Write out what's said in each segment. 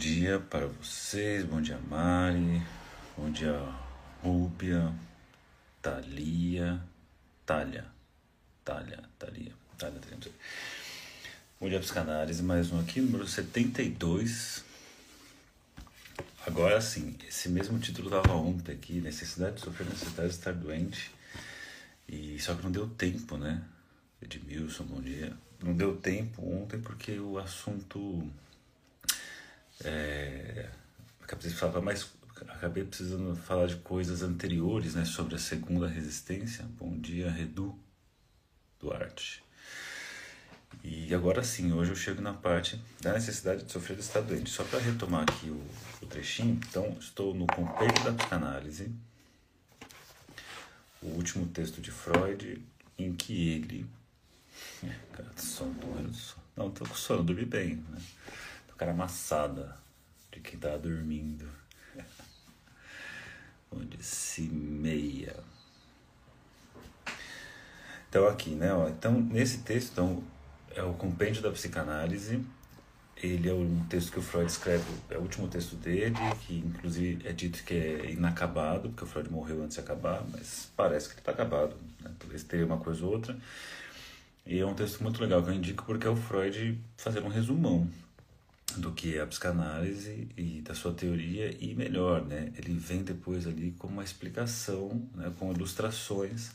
dia para vocês, bom dia Mari, bom dia Rúbia, Thalia, Thalia, Thalia, Thalia, Thalia, Thalia, Bom dia Psicanálise, mais um aqui, número 72. Agora sim, esse mesmo título estava ontem aqui, Necessidade de Sofrer, Necessidade de Estar Doente. E só que não deu tempo, né? Edmilson, bom dia. Não deu tempo ontem porque o assunto é, acabei, falar mais, acabei precisando falar de coisas anteriores né, sobre a segunda resistência. Bom dia, Redu Duarte. E agora sim, hoje eu chego na parte da necessidade de sofrer de estar doente. Só para retomar aqui o, o, trechinho, então estou no Compendio da Psicanálise, o último texto de Freud, em que ele. Cara, sono, Não, tô com sono, dormi bem, né? Cara amassada de quem tá dormindo. Onde se meia. Então aqui, né? Ó, então nesse texto, então, é o compêndio da psicanálise. Ele é um texto que o Freud escreve, é o último texto dele, que inclusive é dito que é inacabado, porque o Freud morreu antes de acabar, mas parece que ele está acabado, né? talvez tenha uma coisa ou outra. E é um texto muito legal que eu indico porque é o Freud fazendo um resumão do que é a psicanálise e da sua teoria e melhor, né? Ele vem depois ali com uma explicação, né, com ilustrações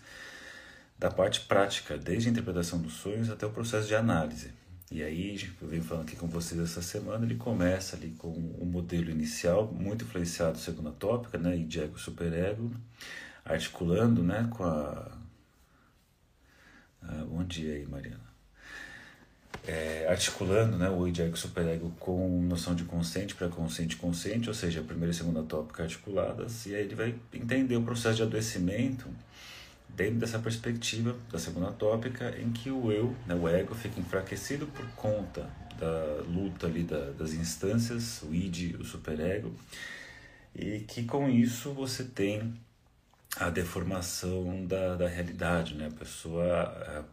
da parte prática, desde a interpretação dos sonhos até o processo de análise. E aí, eu venho falando aqui com vocês essa semana, ele começa ali com o um modelo inicial, muito influenciado segundo a tópica, né, e de ego superego, articulando, né, com a... Ah, bom dia aí, Mariana é, articulando né, o id ego superego com noção de consciente, pré-consciente consciente, ou seja, a primeira e segunda tópica articuladas, e aí ele vai entender o processo de adoecimento dentro dessa perspectiva da segunda tópica, em que o eu, né, o ego, fica enfraquecido por conta da luta ali da, das instâncias, o id, o superego, e que com isso você tem a deformação da, da realidade, né? A pessoa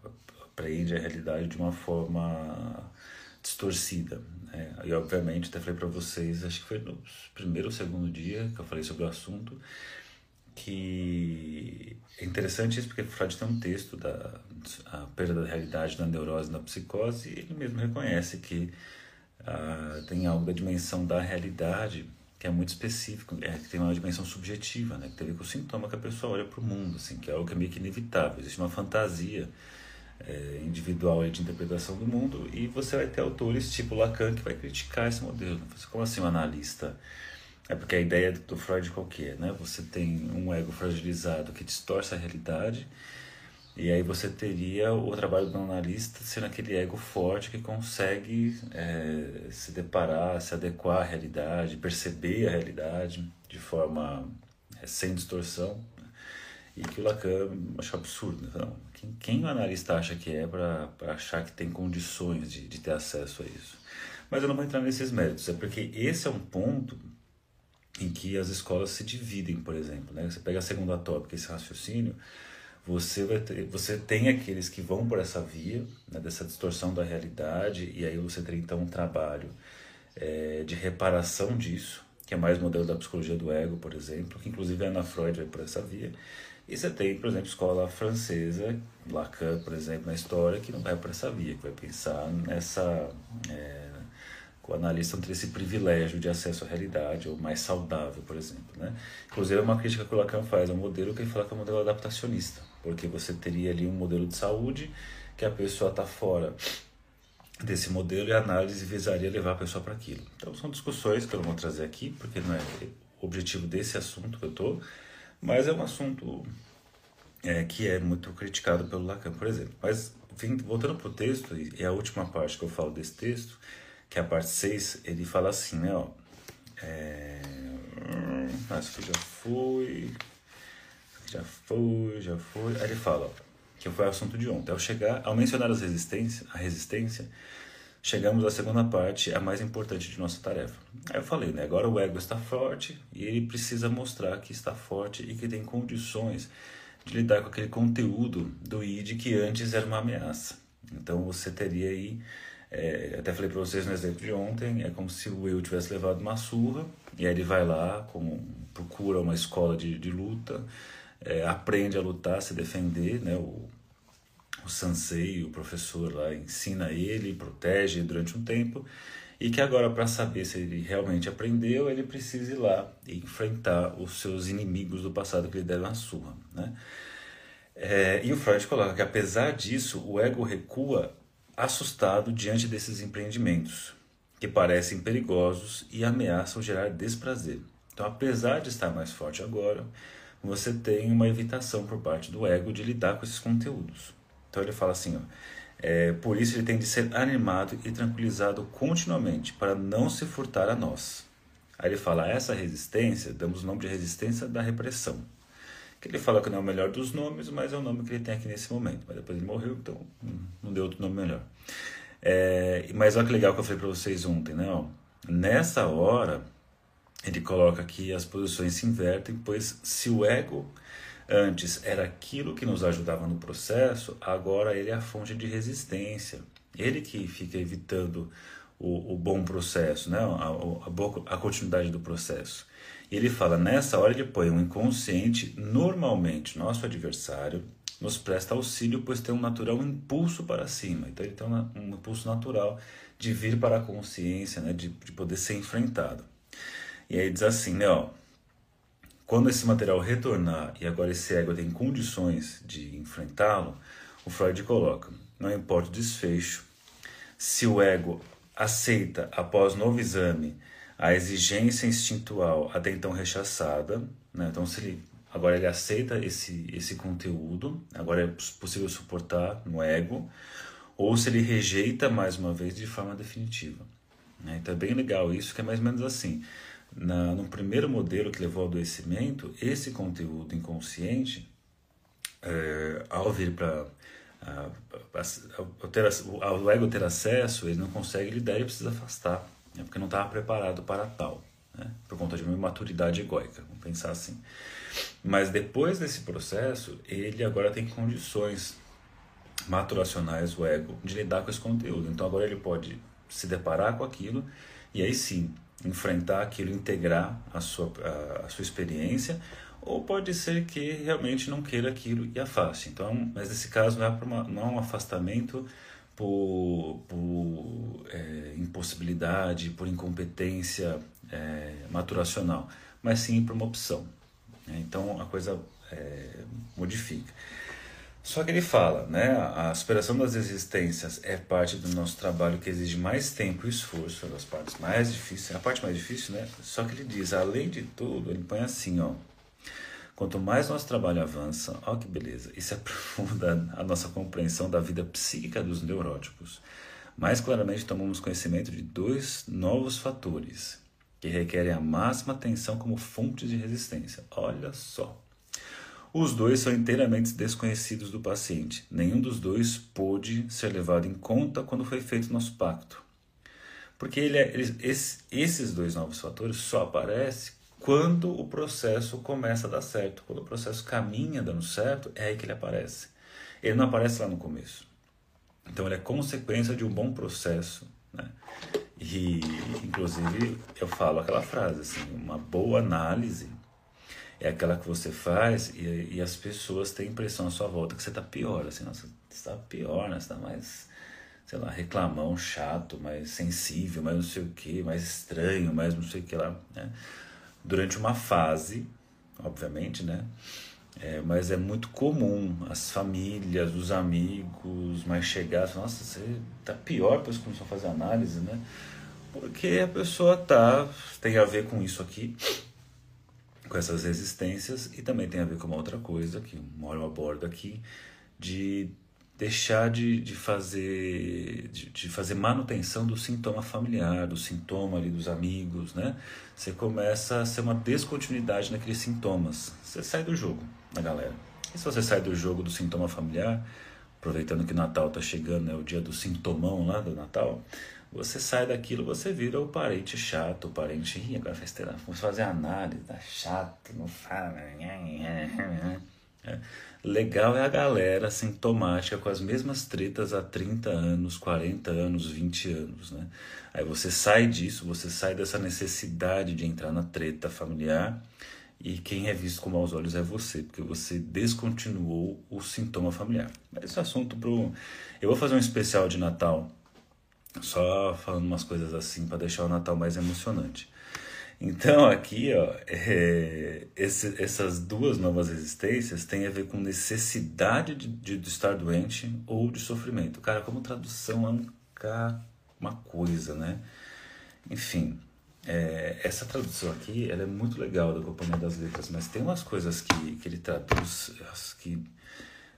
apreende a realidade de uma forma distorcida. Né? E obviamente, até falei para vocês, acho que foi no primeiro ou segundo dia que eu falei sobre o assunto, que é interessante isso porque Freud tem um texto da a perda da realidade da neurose na psicose e ele mesmo reconhece que ah, tem algo da dimensão da realidade que é muito específico, é, que tem uma dimensão subjetiva, né, que tem a ver com o sintoma que a pessoa olha para o mundo, assim, que é algo que é meio que inevitável. Existe uma fantasia é, individual de interpretação do mundo e você vai ter autores tipo Lacan que vai criticar esse modelo. Como assim um analista? É porque a ideia do Freud qual que é, né? Você tem um ego fragilizado que distorce a realidade e aí você teria o trabalho do analista sendo aquele ego forte que consegue é, se deparar, se adequar à realidade, perceber a realidade de forma é, sem distorção. E que o Lacan acha absurdo. Não, quem, quem o analista acha que é para achar que tem condições de, de ter acesso a isso? Mas eu não vou entrar nesses méritos, é porque esse é um ponto em que as escolas se dividem, por exemplo. Né? Você pega a segunda tópica, esse raciocínio, você, vai ter, você tem aqueles que vão por essa via, né, dessa distorção da realidade, e aí você tem então um trabalho é, de reparação disso, que é mais modelo da psicologia do ego, por exemplo, que inclusive a Ana Freud vai por essa via. E você tem, por exemplo, escola francesa, Lacan, por exemplo, na história, que não vai para essa via, que vai pensar nessa. É, o analista não ter esse privilégio de acesso à realidade, ou mais saudável, por exemplo. Né? Inclusive, é uma crítica que o Lacan faz ao modelo que ele fala que é um modelo adaptacionista, porque você teria ali um modelo de saúde que a pessoa está fora desse modelo e a análise visaria levar a pessoa para aquilo. Então, são discussões que eu não vou trazer aqui, porque não é o objetivo desse assunto que eu estou mas é um assunto é, que é muito criticado pelo Lacan, por exemplo. Mas, voltando para o texto, e a última parte que eu falo desse texto, que é a parte 6, ele fala assim, né, ó, é, isso aqui já foi, já foi, já foi, aí ele fala, ó, que foi o assunto de ontem, ao chegar, ao mencionar as resistências, a resistência, chegamos à segunda parte, a mais importante de nossa tarefa. Aí eu falei, né? Agora o ego está forte e ele precisa mostrar que está forte e que tem condições de lidar com aquele conteúdo do id que antes era uma ameaça. Então você teria aí É, até falei para vocês no exemplo de ontem, é como se o eu tivesse levado uma surra, e aí ele vai lá, com, procura uma escola de, de luta, é, aprende a lutar, se defender, né? O, o sensei, o professor lá, ensina ele, protege durante um tempo, e que agora, para saber se ele realmente aprendeu, ele precisa ir lá e enfrentar os seus inimigos do passado que lhe deram a surra, né? É, e o Freud coloca que, apesar disso, o ego recua assustado diante desses empreendimentos, que parecem perigosos e ameaçam gerar desprazer. Então, apesar de estar mais forte agora, você tem uma evitação por parte do ego de lidar com esses conteúdos. Então, ele fala assim: ó, é, por isso ele tem de ser animado e tranquilizado continuamente, para não se furtar a nós. Aí ele fala: essa resistência, damos o nome de resistência da repressão que ele fala que não é o melhor dos nomes, mas é o nome que ele tem aqui nesse momento. Mas depois ele morreu, então não deu outro nome melhor. É, mas olha que legal que eu falei para vocês ontem, né? Ó, nessa hora, ele coloca aqui as posições se invertem, pois se o ego antes era aquilo que nos ajudava no processo, agora ele é a fonte de resistência. Ele que fica evitando o, o bom processo, né? a, a, a continuidade do processo. E ele fala: nessa hora ele põe um inconsciente, normalmente nosso adversário, nos presta auxílio, pois tem um natural impulso para cima. Então ele tem um, um impulso natural de vir para a consciência, né, de, de poder ser enfrentado. E aí diz assim, né, ó, quando esse material retornar e agora esse ego tem condições de enfrentá-lo, o Freud coloca, não importa o desfecho, se o ego aceita após novo exame a exigência instintual até então rechaçada, né? então se ele, agora ele aceita esse, esse conteúdo, agora é possível suportar no ego, ou se ele rejeita mais uma vez de forma definitiva. Né? Então é bem legal isso, que é mais ou menos assim. Na, no primeiro modelo que levou ao adoecimento, esse conteúdo inconsciente, é, ao vir para o ego ter acesso, ele não consegue lidar e precisa afastar né, porque não estava preparado para tal, né, por conta de uma imaturidade egóica, vamos pensar assim. Mas depois desse processo, ele agora tem condições maturacionais, o ego, de lidar com esse conteúdo. Então agora ele pode se deparar com aquilo e aí sim enfrentar aquilo, integrar a sua, a, a sua experiência, ou pode ser que realmente não queira aquilo e afaste. Então, mas nesse caso não é, uma, não é um afastamento por, por é, impossibilidade, por incompetência é, maturacional, mas sim por uma opção. Né? Então a coisa é, modifica. Só que ele fala, né, a superação das resistências é parte do nosso trabalho que exige mais tempo e esforço, é das partes mais difíceis, a parte mais difícil, né? Só que ele diz, além de tudo, ele põe assim, ó, Quanto mais nosso trabalho avança, olha que beleza, se aprofunda a nossa compreensão da vida psíquica dos neuróticos, mais claramente tomamos conhecimento de dois novos fatores que requerem a máxima atenção como fontes de resistência. Olha só. Os dois são inteiramente desconhecidos do paciente. Nenhum dos dois pôde ser levado em conta quando foi feito nosso pacto. Porque ele é, ele, esses dois novos fatores só aparecem quando o processo começa a dar certo. Quando o processo caminha dando certo, é aí que ele aparece. Ele não aparece lá no começo. Então ele é consequência de um bom processo, né? E inclusive eu falo aquela frase assim, uma boa análise é aquela que você faz e, e as pessoas têm impressão à sua volta que você está pior, assim, nossa, você está pior, né? Você está mais, sei lá, reclamão, chato, mais sensível, mais não sei o que, mais estranho, mais não sei o que lá, né? durante uma fase, obviamente, né? É, mas é muito comum as famílias, os amigos mais chegados, nossa, você tá pior depois começou a fazer análise, né? Porque a pessoa tá tem a ver com isso aqui, com essas resistências e também tem a ver com uma outra coisa que mora a bordo aqui de deixar de, de fazer de, de, fazer manutenção do sintoma familiar, do sintoma ali dos amigos, né? Você começa a ser uma descontinuidade naqueles sintomas. Você sai do jogo, na né, galera. E se você sai do jogo do sintoma familiar, aproveitando que Natal tá chegando, é né, o dia do sintomão lá do Natal, você sai daquilo, você vira o parente chato, o parente, Ih, agora faz terapia, vamos fazer análise, tá chato, não fala, é, Legal é a galera sintomática com as mesmas tretas há 30 anos, 40 anos, 20 anos, né? Aí você sai disso, você sai dessa necessidade de entrar na treta familiar e quem é visto com maus olhos é você, porque você descontinuou o sintoma familiar. Mas esse assunto pro eu vou fazer um especial de Natal só falando umas coisas assim para deixar o Natal mais emocionante. Então aqui, ó, é, esse, essas duas novas resistências têm a ver com necessidade de, de, de, estar doente ou de sofrimento. Cara, como tradução é um, uma coisa, né? Enfim, é, essa tradução aqui ela é muito legal da Companhia das Letras, mas tem umas coisas que, que ele traduz que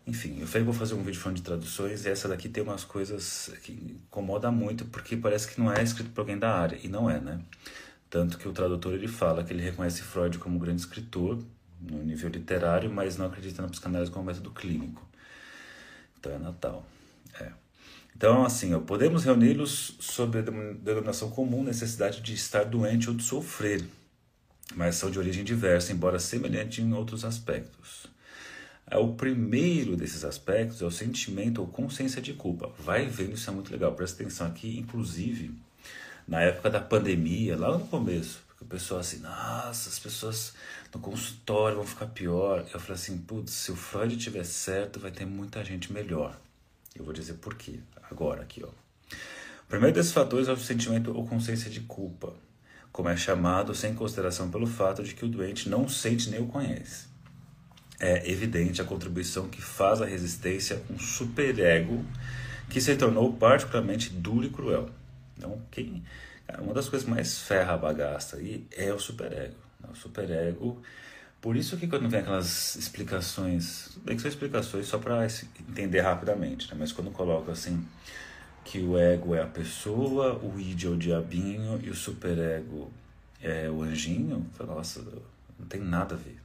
enfim, eu falei vou fazer um vídeo falando de traduções e essa daqui tem umas coisas que incomoda muito porque parece que não é escrito por alguém da área, e não é, né? Tanto que o tradutor ele fala que ele reconhece Freud como um grande escritor no nível literário, mas não acredita na psicanálise como método clínico. Então é Natal. É. Então, assim, ó, podemos reuni-los sobre a denominação comum necessidade de estar doente ou de sofrer, mas são de origem diversa, embora semelhante em outros aspectos. É, o primeiro desses aspectos é o sentimento ou consciência de culpa. Vai vendo, isso é muito legal. Presta atenção aqui, inclusive, na época da pandemia, lá no começo, o pessoal assim, nossa, as pessoas no consultório vão ficar pior. Eu falei assim, putz, se o Freud tiver certo, vai ter muita gente melhor. Eu vou dizer por quê, agora aqui, ó. O primeiro desses fatores é o sentimento ou consciência de culpa, como é chamado sem consideração pelo fato de que o doente não sente nem o conhece é evidente a contribuição que faz a resistência um superego que se tornou particularmente duro e cruel. Então, quem, uma das coisas mais ferra a bagaça aí é o superego. Né? O superego. Por isso que quando vem aquelas explicações, bem que são explicações só para entender rapidamente, né? mas quando coloca assim que o ego é a pessoa, o id é o diabinho e o superego é o anjinho, fala, nossa, não tem nada a ver.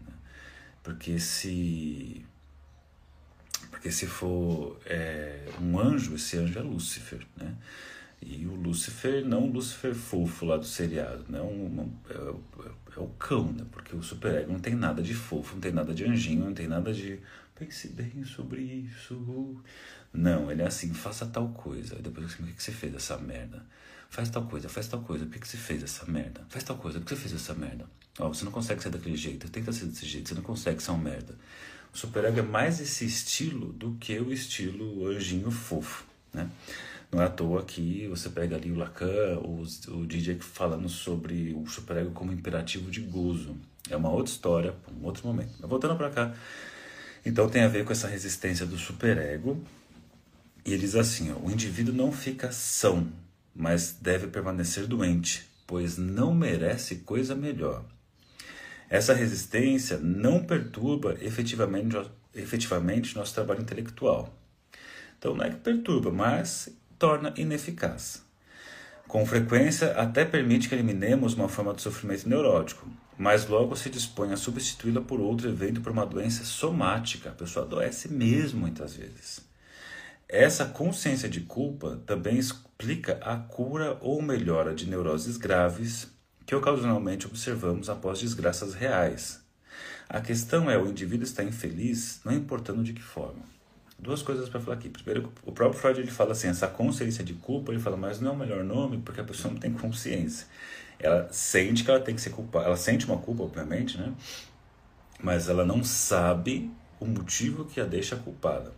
Porque se porque se for é, um anjo, esse anjo é Lúcifer, né? E o Lúcifer, não o Lúcifer fofo lá do seriado, né? É, é, é, o cão, né? Porque o superego não tem nada de fofo, não tem nada de anjinho, não tem nada de pense bem sobre isso. Não, ele é assim, faça tal coisa. Aí depois assim, o que você fez essa merda? Faz tal coisa, faz tal coisa, por que você fez essa merda? Faz tal coisa, por que você fez essa merda? Ó, você não consegue ser daquele jeito, tenta ser desse jeito, você não consegue ser um merda. O superego é mais esse estilo do que o estilo anjinho fofo, né? Não é à toa que você pega ali o Lacan, o, o DJ falando sobre o superego como imperativo de gozo. É uma outra história, um outro momento. Mas voltando para cá, então tem a ver com essa resistência do superego. E ele diz assim: ó, o indivíduo não fica são, mas deve permanecer doente, pois não merece coisa melhor. Essa resistência não perturba efetivamente, efetivamente nosso trabalho intelectual. Então, não é que perturba, mas torna ineficaz. Com frequência, até permite que eliminemos uma forma de sofrimento neurótico, mas logo se dispõe a substituí-la por outro evento, por uma doença somática. A pessoa adoece mesmo muitas vezes. Essa consciência de culpa também explica a cura ou melhora de neuroses graves que ocasionalmente observamos após desgraças reais. A questão é: o indivíduo está infeliz, não importando de que forma. Duas coisas para falar aqui. Primeiro, o próprio Freud ele fala assim: essa consciência de culpa, ele fala, mas não é o melhor nome porque a pessoa não tem consciência. Ela sente que ela tem que ser culpada, ela sente uma culpa, obviamente, né? Mas ela não sabe o motivo que a deixa culpada.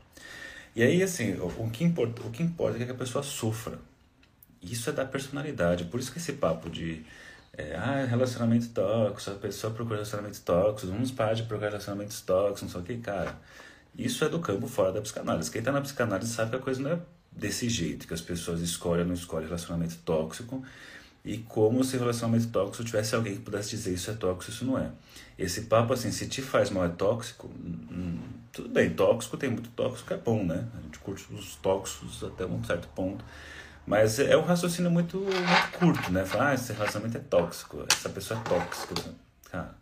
E aí, assim, o, que, importa, o que importa é que a pessoa sofra. Isso é da personalidade. Por isso que esse papo de é, ah, relacionamento tóxico, a pessoa procura relacionamento tóxico, vamos parar de procurar relacionamentos tóxicos, não sei o que, cara. Isso é do campo fora da psicanálise. Quem está na psicanálise sabe que a coisa não é desse jeito, que as pessoas escolhem ou não escolhem relacionamento tóxico, e como se relacionamento tóxico tivesse alguém que pudesse dizer isso é tóxico, isso não é. Esse papo assim, se te faz mal é tóxico, hum, tudo bem, tóxico tem muito tóxico, é bom, né? A gente curte os tóxicos até um certo ponto. Mas é um raciocínio muito, muito curto, né? Falar, ah, esse relacionamento é tóxico, essa pessoa é tóxica. Cara,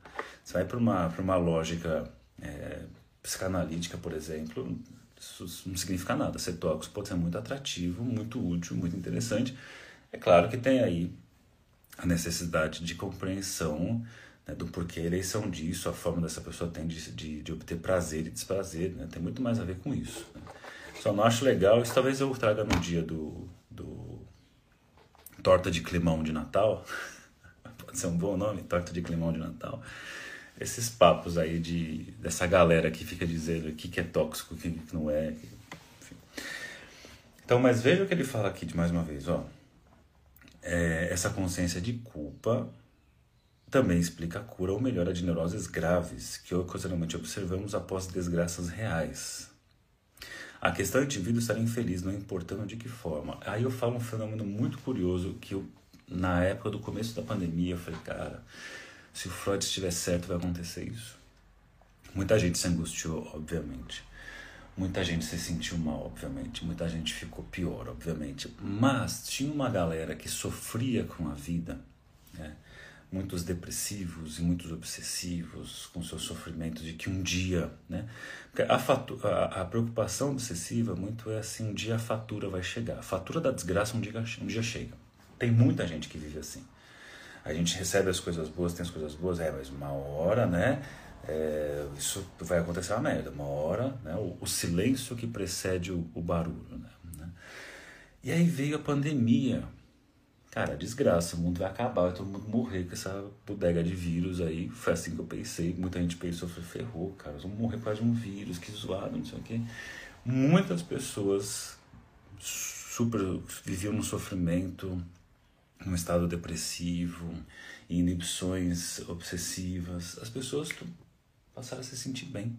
você vai para uma, uma lógica é, psicanalítica, por exemplo, isso não significa nada. Ser tóxico pode ser muito atrativo, muito útil, muito interessante. É claro que tem aí a necessidade de compreensão né, do porquê a eleição disso, a forma dessa pessoa tem de, de, de obter prazer e desprazer, né, tem muito mais a ver com isso. Né. Só não acho legal, isso talvez eu traga no dia do, do torta de climão de Natal, pode ser um bom nome, torta de climão de Natal, esses papos aí de, dessa galera que fica dizendo o que, que é tóxico, o que, que não é. Enfim. Então, mas veja o que ele fala aqui de mais uma vez, ó. É, essa consciência de culpa também explica a cura ou melhora de neuroses graves que ocasionalmente observamos após desgraças reais. A questão é o indivíduo estar infeliz, não importando de que forma. Aí eu falo um fenômeno muito curioso que eu, na época do começo da pandemia, eu falei, cara, se o Freud estiver certo, vai acontecer isso. Muita gente se angustiou, obviamente. Muita gente se sentiu mal, obviamente. Muita gente ficou pior, obviamente. Mas tinha uma galera que sofria com a vida, né? muitos depressivos e muitos obsessivos com seus sofrimentos de que um dia, né? A, fatura, a, a, preocupação obsessiva muito é assim, um dia a fatura vai chegar. A fatura da desgraça um dia, um dia chega. Tem muita gente que vive assim. A gente recebe as coisas boas, tem as coisas boas, é, mas uma hora, né? É, isso vai acontecer uma merda. Uma hora, né? O, o silêncio que precede o, o barulho, né? né? E aí veio a pandemia. Cara, desgraça, o mundo vai acabar, todo mundo morrer com essa bodega de vírus aí. Foi assim que eu pensei. Muita gente pensou, ferrou, cara, vamos morrer por causa de um vírus, que zoado, não sei o quê. Muitas pessoas super viviam no sofrimento, um estado depressivo, inibições obsessivas, as pessoas passaram a se sentir bem,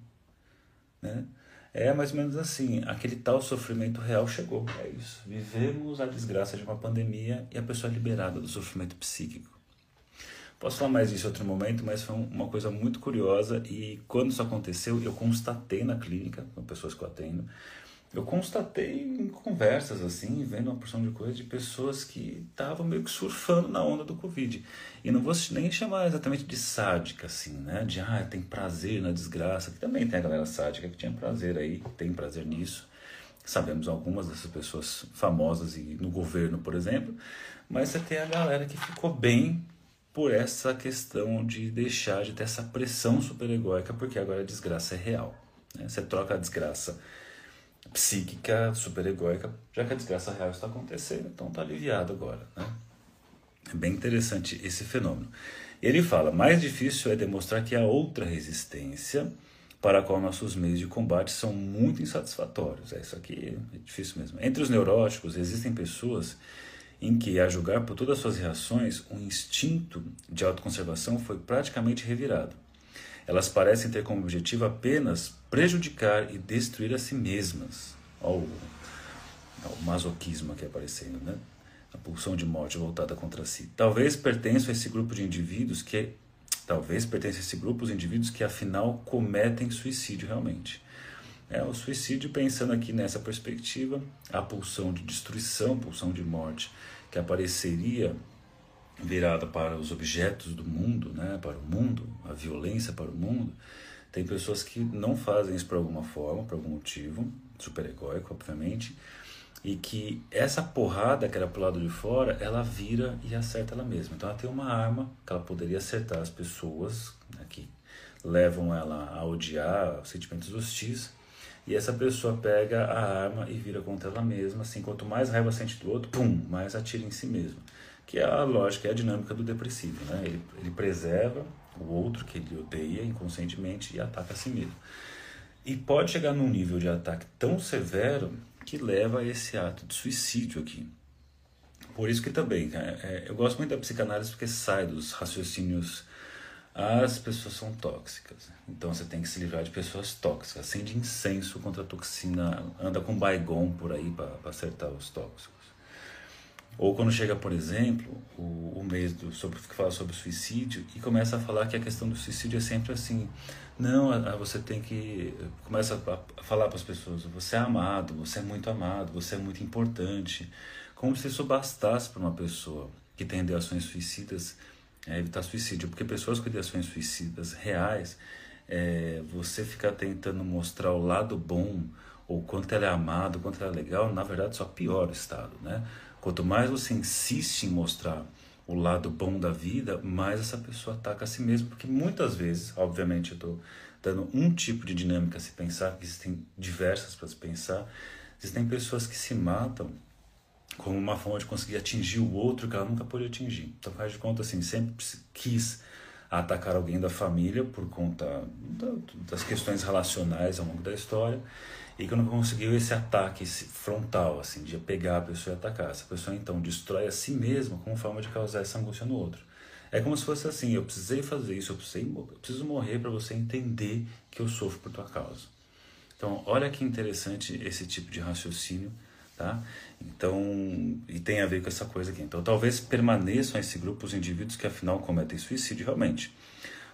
né? É mais ou menos assim, aquele tal sofrimento real chegou, é isso. Vivemos a desgraça de uma pandemia e a pessoa é liberada do sofrimento psíquico. Posso falar mais disso em outro momento, mas foi uma coisa muito curiosa e quando isso aconteceu, eu constatei na clínica, com pessoas que eu atendo, eu constatei em conversas assim, vendo uma porção de coisas de pessoas que estavam meio que surfando na onda do Covid. E não vou nem chamar exatamente de sádica, assim, né? De, ah, tem prazer na desgraça, que também tem a galera sádica que tinha prazer aí, tem prazer nisso. Sabemos algumas dessas pessoas famosas e no governo, por exemplo, mas você tem a galera que ficou bem por essa questão de deixar de ter essa pressão superegóica, porque agora a desgraça é real. Né? Você troca a desgraça psíquica, superegóica, já que a desgraça real está acontecendo, então está aliviado agora. Né? É bem interessante esse fenômeno. Ele fala: mais difícil é demonstrar que há outra resistência para a qual nossos meios de combate são muito insatisfatórios. É isso aqui é difícil mesmo. Entre os neuróticos existem pessoas em que, a julgar por todas as suas reações, o instinto de autoconservação foi praticamente revirado. Elas parecem ter como objetivo apenas prejudicar e destruir a si mesmas. Olha o, masoquismo aqui aparecendo, né? A pulsão de morte voltada contra si. Talvez pertença a esse grupo de indivíduos que talvez pertença a esse grupo de indivíduos que afinal cometem suicídio realmente. É o suicídio pensando aqui nessa perspectiva, a pulsão de destruição, pulsão de morte que apareceria virada para os objetos do mundo, né, para o mundo, a violência para o mundo, tem pessoas que não fazem isso por alguma forma, por algum motivo, super egóico, obviamente, e que essa porrada que era pro lado de fora, ela vira e acerta ela mesma. Então ela tem uma arma que ela poderia acertar as pessoas né, que levam ela a odiar sentimentos hostis, e essa pessoa pega a arma e vira contra ela mesma, assim, quanto mais raiva sente do outro, pum, mais atira em si mesmo. Que é a lógica, é a dinâmica do depressivo, né? Ele, ele preserva o outro que ele odeia inconscientemente e ataca a si mesmo. E pode chegar num nível de ataque tão severo que leva a esse ato de suicídio aqui. Por isso que também, é, eu gosto muito da psicanálise porque sai dos raciocínios as pessoas são tóxicas. Então você tem que se livrar de pessoas tóxicas. Acende incenso contra a toxina, anda com baigon por aí para acertar os tóxicos. Ou quando chega, por exemplo, o, o mês do, sobre, que fala sobre suicídio e começa a falar que a questão do suicídio é sempre assim. Não, você tem que. Começa a, a falar para as pessoas: você é amado, você é muito amado, você é muito importante. Como se isso bastasse para uma pessoa que tem ideações suicidas é, evitar suicídio. Porque pessoas com ideações suicidas reais, é, você ficar tentando mostrar o lado bom, ou quanto ela é amada, quanto ela é legal, na verdade só piora o estado, né? Quanto mais você insiste em mostrar o lado bom da vida, mais essa pessoa ataca a si mesma, porque muitas vezes, obviamente, eu estou dando um tipo de dinâmica a se pensar, existem diversas para se pensar, existem pessoas que se matam como uma forma de conseguir atingir o outro que ela nunca pôde atingir. Então faz de conta assim, sempre quis atacar alguém da família por conta das questões relacionais ao longo da história e que não conseguiu esse ataque esse frontal, assim, de pegar a pessoa e atacar. Essa pessoa então destrói a si mesma como forma de causar essa angústia no outro. É como se fosse assim: eu precisei fazer isso, eu, precisei, eu preciso morrer para você entender que eu sofro por tua causa. Então, olha que interessante esse tipo de raciocínio, tá? Então, e tem a ver com essa coisa aqui. Então, talvez permaneçam esse grupo os indivíduos que afinal cometem suicídio realmente.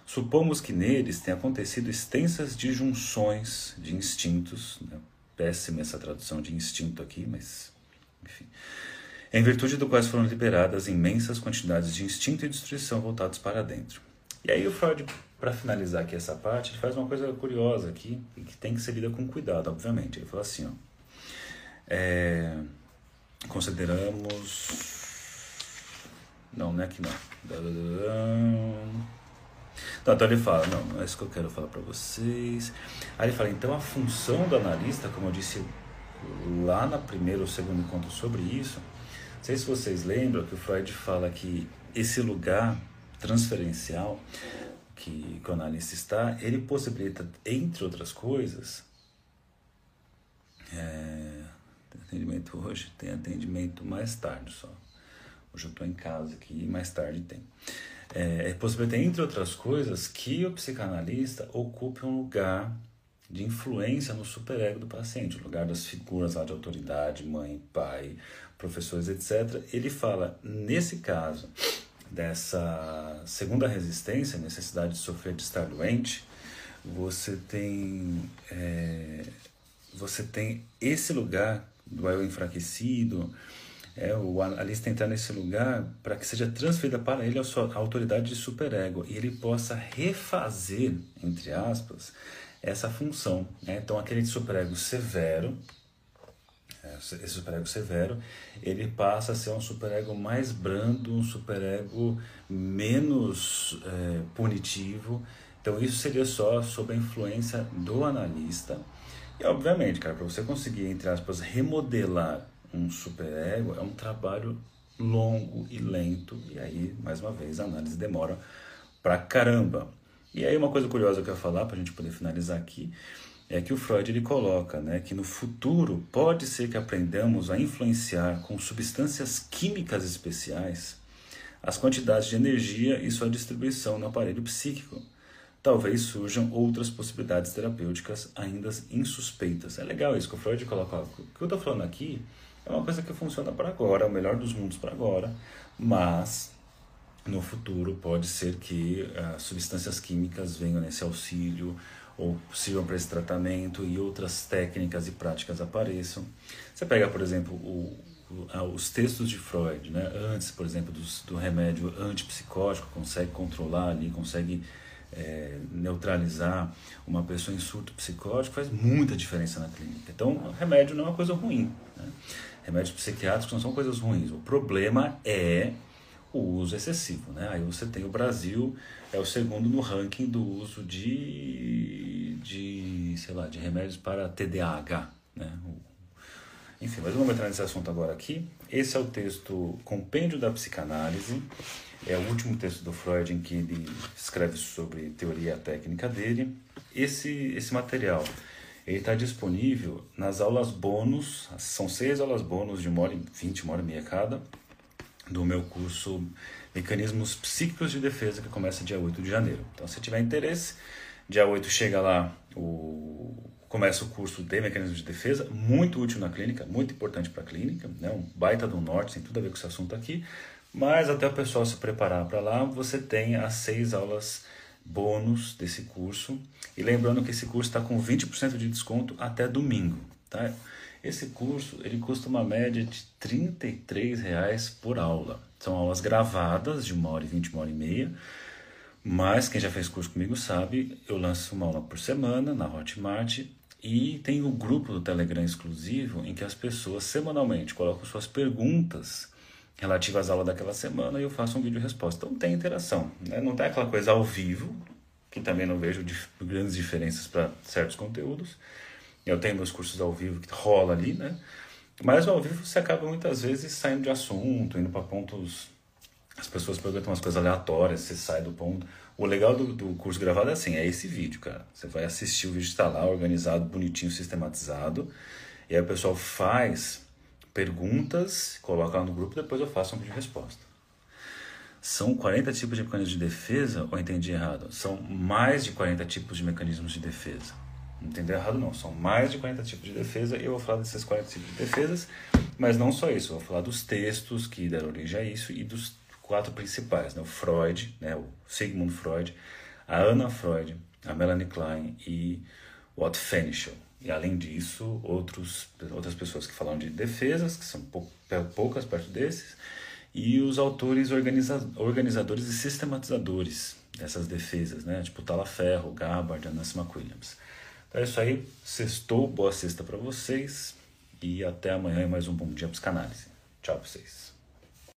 Supomos que neles tenha acontecido extensas disjunções de instintos, né? péssima essa tradução de instinto aqui, mas enfim, em virtude do quais foram liberadas imensas quantidades de instinto e destruição voltados para dentro. E aí o Freud, para finalizar aqui essa parte, ele faz uma coisa curiosa aqui, e que tem que ser lida com cuidado, obviamente. Ele fala assim, ó, é, consideramos... Não, não é aqui não. Então, então ele fala, não, não é isso que eu quero falar para vocês. Aí ele fala, então a função do analista, como eu disse lá no primeiro ou segundo encontro sobre isso, não sei se vocês lembram que o Freud fala que esse lugar transferencial que, que o analista está, ele possibilita, entre outras coisas, é, tem atendimento hoje, tem atendimento mais tarde só. Hoje eu estou em casa aqui mais tarde tem é, é entre outras coisas, que o psicanalista ocupe um lugar de influência no superego do paciente, o lugar das figuras lá de autoridade, mãe, pai, professores, etc. Ele fala, nesse caso dessa segunda resistência, necessidade de sofrer de estar doente, você tem é, você tem esse lugar do eu enfraquecido, é, o analista entrar nesse lugar para que seja transferida para ele a sua autoridade de superego e ele possa refazer, entre aspas, essa função. Né? Então, aquele superego severo, é, esse superego severo, ele passa a ser um superego mais brando, um superego menos é, punitivo. Então, isso seria só sob a influência do analista. E, obviamente, cara, para você conseguir, entre aspas, remodelar um superego é um trabalho longo e lento, e aí, mais uma vez, a análise demora pra caramba. E aí uma coisa curiosa que eu ia falar, para a gente poder finalizar aqui, é que o Freud ele coloca né, que no futuro pode ser que aprendamos a influenciar com substâncias químicas especiais as quantidades de energia e sua distribuição no aparelho psíquico. Talvez surjam outras possibilidades terapêuticas ainda insuspeitas. É legal isso que o Freud coloca. O que eu estou falando aqui é uma coisa que funciona para agora, é o melhor dos mundos para agora, mas no futuro pode ser que uh, substâncias químicas venham nesse auxílio ou sirvam para esse tratamento e outras técnicas e práticas apareçam. Você pega, por exemplo, o, os textos de Freud, né? antes, por exemplo, do, do remédio antipsicótico, consegue controlar ali, consegue é, neutralizar uma pessoa em surto psicótico, faz muita diferença na clínica. Então, remédio não é uma coisa ruim. Né? Remédios psiquiátricos não são coisas ruins. O problema é o uso excessivo. Né? Aí você tem o Brasil, é o segundo no ranking do uso de, de sei lá, de remédios para TDAH. Né? Enfim, mas vamos entrar nesse assunto agora aqui. Esse é o texto Compêndio da Psicanálise. É o último texto do Freud em que ele escreve sobre teoria técnica dele. Esse, esse material ele está disponível nas aulas bônus, são seis aulas bônus de uma hora e vinte, uma hora e meia cada, do meu curso Mecanismos Psíquicos de Defesa, que começa dia 8 de janeiro. Então, se tiver interesse, dia 8 chega lá, o, começa o curso de Mecanismos de Defesa, muito útil na clínica, muito importante para a clínica, né? um baita do norte, tem tudo a ver com esse assunto aqui, mas até o pessoal se preparar para lá, você tem as seis aulas bônus desse curso. E lembrando que esse curso está com 20% de desconto até domingo. Tá? Esse curso ele custa uma média de R$ reais por aula. São aulas gravadas de uma hora e vinte, uma hora e meia. Mas quem já fez curso comigo sabe, eu lanço uma aula por semana na Hotmart e tem um grupo do Telegram exclusivo em que as pessoas semanalmente colocam suas perguntas relativa às aulas daquela semana e eu faço um vídeo resposta. Então tem interação, né? não tem aquela coisa ao vivo, que também não vejo dif grandes diferenças para certos conteúdos. Eu tenho meus cursos ao vivo que rola ali, né? Mas ao vivo você acaba muitas vezes saindo de assunto, indo para pontos. As pessoas perguntam umas coisas aleatórias, você sai do ponto. O legal do, do curso gravado é assim: é esse vídeo, cara. Você vai assistir, o vídeo está lá, organizado, bonitinho, sistematizado. E aí o pessoal faz perguntas, coloca lá no grupo, depois eu faço um vídeo de resposta. São 40 tipos de mecanismos de defesa, ou entendi errado? São mais de 40 tipos de mecanismos de defesa. Não entendi errado não, são mais de 40 tipos de defesa e eu vou falar desses 40 tipos de defesas, mas não só isso, eu vou falar dos textos que deram origem a isso e dos quatro principais, né? o Freud, né? o Sigmund Freud, a Anna Freud, a Melanie Klein e o Otto Fenichel. E além disso, outros, outras pessoas que falam de defesas, que são pou, poucas perto desses, e os autores organiza, organizadores e sistematizadores dessas defesas, né? tipo Talaferro, Gabbard, Anassi McWilliams. Então é isso aí, sextou, boa sexta para vocês e até amanhã e mais um bom dia psicanálise. Tchau para vocês.